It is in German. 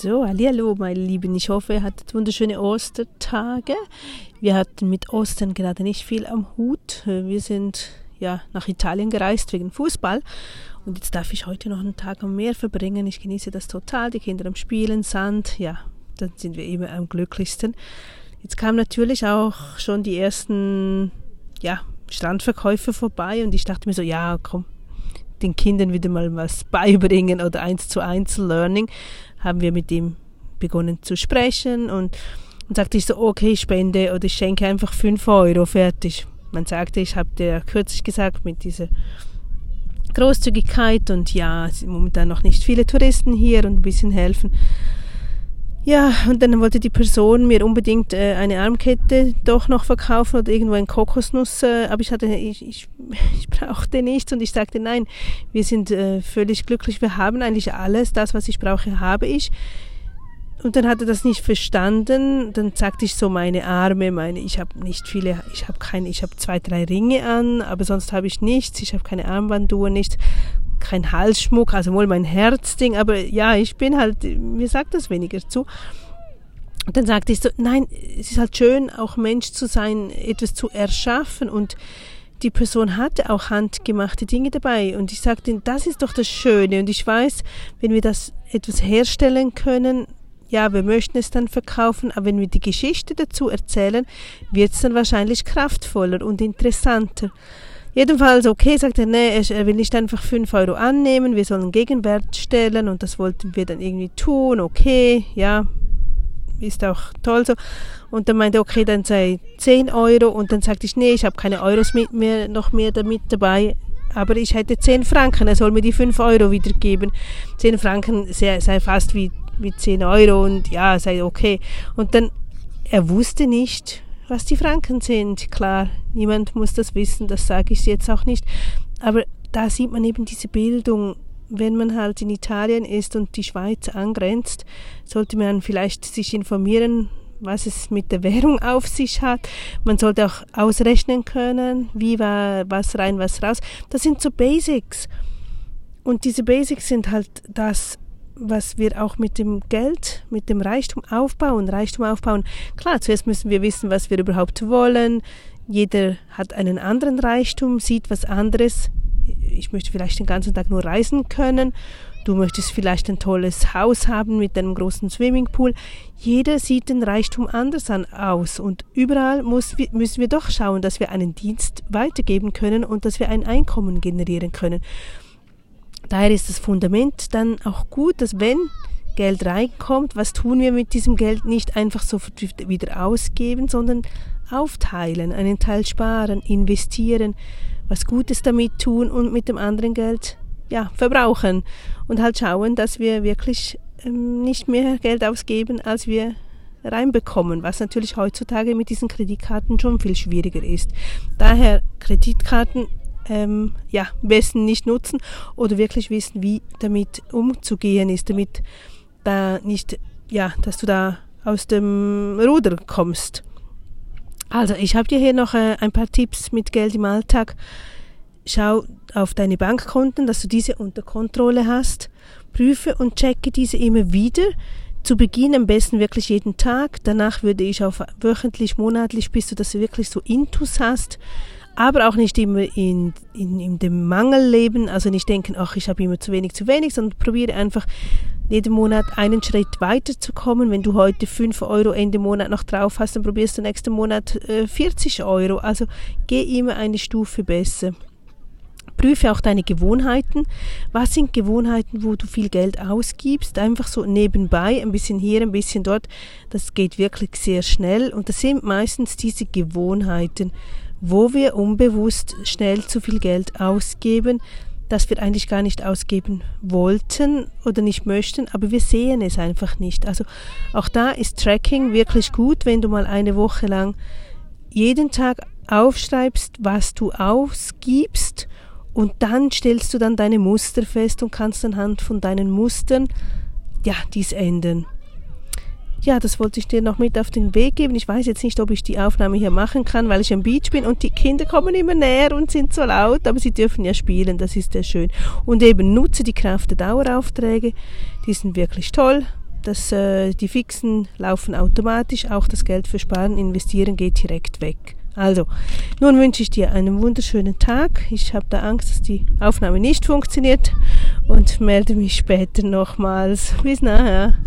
So, hallo meine Lieben. Ich hoffe, ihr hattet wunderschöne Ostertage. Wir hatten mit Ostern gerade nicht viel am Hut. Wir sind ja nach Italien gereist wegen Fußball. Und jetzt darf ich heute noch einen Tag am Meer verbringen. Ich genieße das total. Die Kinder am Spielen, Sand. Ja, dann sind wir immer am glücklichsten. Jetzt kamen natürlich auch schon die ersten ja, Strandverkäufe vorbei und ich dachte mir so, ja, komm, den Kindern wieder mal was beibringen oder eins zu eins Learning, haben wir mit ihm begonnen zu sprechen und, und sagte ich so, okay, ich spende oder ich schenke einfach fünf Euro, fertig. Man sagte, ich habe dir kürzlich gesagt, mit dieser Großzügigkeit und ja, es sind momentan noch nicht viele Touristen hier und ein bisschen helfen. Ja, und dann wollte die Person mir unbedingt äh, eine Armkette doch noch verkaufen oder irgendwo ein Kokosnuss, äh, aber ich hatte, ich, ich, ich brauchte nichts und ich sagte, nein, wir sind äh, völlig glücklich, wir haben eigentlich alles, das, was ich brauche, habe ich. Und dann hat er das nicht verstanden. Dann sagte ich so meine Arme, meine, ich habe nicht viele, ich habe keine, ich habe zwei, drei Ringe an, aber sonst habe ich nichts. Ich habe keine Armbanduhr, nichts kein Halsschmuck, also wohl mein Herzding, aber ja, ich bin halt, mir sagt das weniger zu. Und dann sagte ich so, nein, es ist halt schön, auch Mensch zu sein, etwas zu erschaffen und die Person hatte auch handgemachte Dinge dabei und ich sagte, das ist doch das Schöne und ich weiß, wenn wir das etwas herstellen können, ja, wir möchten es dann verkaufen, aber wenn wir die Geschichte dazu erzählen, wird es dann wahrscheinlich kraftvoller und interessanter. Jedenfalls, okay, sagt er, nee, er will nicht einfach 5 Euro annehmen, wir sollen Gegenwert stellen und das wollten wir dann irgendwie tun, okay, ja, ist auch toll so. Und dann meinte er, okay, dann sei 10 Euro und dann sagte ich, nee, ich habe keine Euros mit mir, noch mehr damit dabei, aber ich hätte 10 Franken, er soll mir die 5 Euro wiedergeben. 10 Franken sei, sei fast wie, wie 10 Euro und ja, sei okay. Und dann, er wusste nicht, was die Franken sind. Klar, niemand muss das wissen, das sage ich jetzt auch nicht. Aber da sieht man eben diese Bildung. Wenn man halt in Italien ist und die Schweiz angrenzt, sollte man vielleicht sich informieren, was es mit der Währung auf sich hat. Man sollte auch ausrechnen können, wie war was rein, was raus. Das sind so Basics. Und diese Basics sind halt das, was wir auch mit dem Geld, mit dem Reichtum aufbauen. Reichtum aufbauen. Klar, zuerst müssen wir wissen, was wir überhaupt wollen. Jeder hat einen anderen Reichtum, sieht was anderes. Ich möchte vielleicht den ganzen Tag nur reisen können. Du möchtest vielleicht ein tolles Haus haben mit einem großen Swimmingpool. Jeder sieht den Reichtum anders an, aus und überall muss, müssen wir doch schauen, dass wir einen Dienst weitergeben können und dass wir ein Einkommen generieren können. Daher ist das Fundament dann auch gut, dass wenn Geld reinkommt, was tun wir mit diesem Geld? Nicht einfach so wieder ausgeben, sondern aufteilen, einen Teil sparen, investieren, was Gutes damit tun und mit dem anderen Geld ja, verbrauchen und halt schauen, dass wir wirklich ähm, nicht mehr Geld ausgeben, als wir reinbekommen, was natürlich heutzutage mit diesen Kreditkarten schon viel schwieriger ist. Daher Kreditkarten ähm, ja, besten nicht nutzen oder wirklich wissen, wie damit umzugehen ist, damit da nicht, ja, dass du da aus dem Ruder kommst. Also, ich habe dir hier noch äh, ein paar Tipps mit Geld im Alltag. Schau auf deine Bankkonten, dass du diese unter Kontrolle hast. Prüfe und checke diese immer wieder. Zu Beginn am besten wirklich jeden Tag. Danach würde ich auf wöchentlich, monatlich, bis du das wirklich so intus hast aber auch nicht immer in, in, in dem Mangel leben, also nicht denken, ach, ich habe immer zu wenig, zu wenig, sondern probiere einfach jeden Monat einen Schritt weiterzukommen. Wenn du heute 5 Euro Ende Monat noch drauf hast, dann probierst du nächsten Monat äh, 40 Euro. Also geh immer eine Stufe besser. Prüfe auch deine Gewohnheiten. Was sind Gewohnheiten, wo du viel Geld ausgibst? Einfach so nebenbei, ein bisschen hier, ein bisschen dort. Das geht wirklich sehr schnell. Und das sind meistens diese Gewohnheiten, wo wir unbewusst schnell zu viel Geld ausgeben, das wir eigentlich gar nicht ausgeben wollten oder nicht möchten, aber wir sehen es einfach nicht. Also auch da ist Tracking wirklich gut, wenn du mal eine Woche lang jeden Tag aufschreibst, was du ausgibst und dann stellst du dann deine Muster fest und kannst anhand von deinen Mustern ja dies ändern ja, das wollte ich dir noch mit auf den Weg geben. Ich weiß jetzt nicht, ob ich die Aufnahme hier machen kann, weil ich am Beach bin und die Kinder kommen immer näher und sind so laut, aber sie dürfen ja spielen, das ist sehr schön. Und eben nutze die Kraft der Daueraufträge, die sind wirklich toll. Das, äh, die Fixen laufen automatisch, auch das Geld für Sparen, Investieren geht direkt weg. Also, nun wünsche ich dir einen wunderschönen Tag. Ich habe da Angst, dass die Aufnahme nicht funktioniert und melde mich später nochmals. Bis nachher.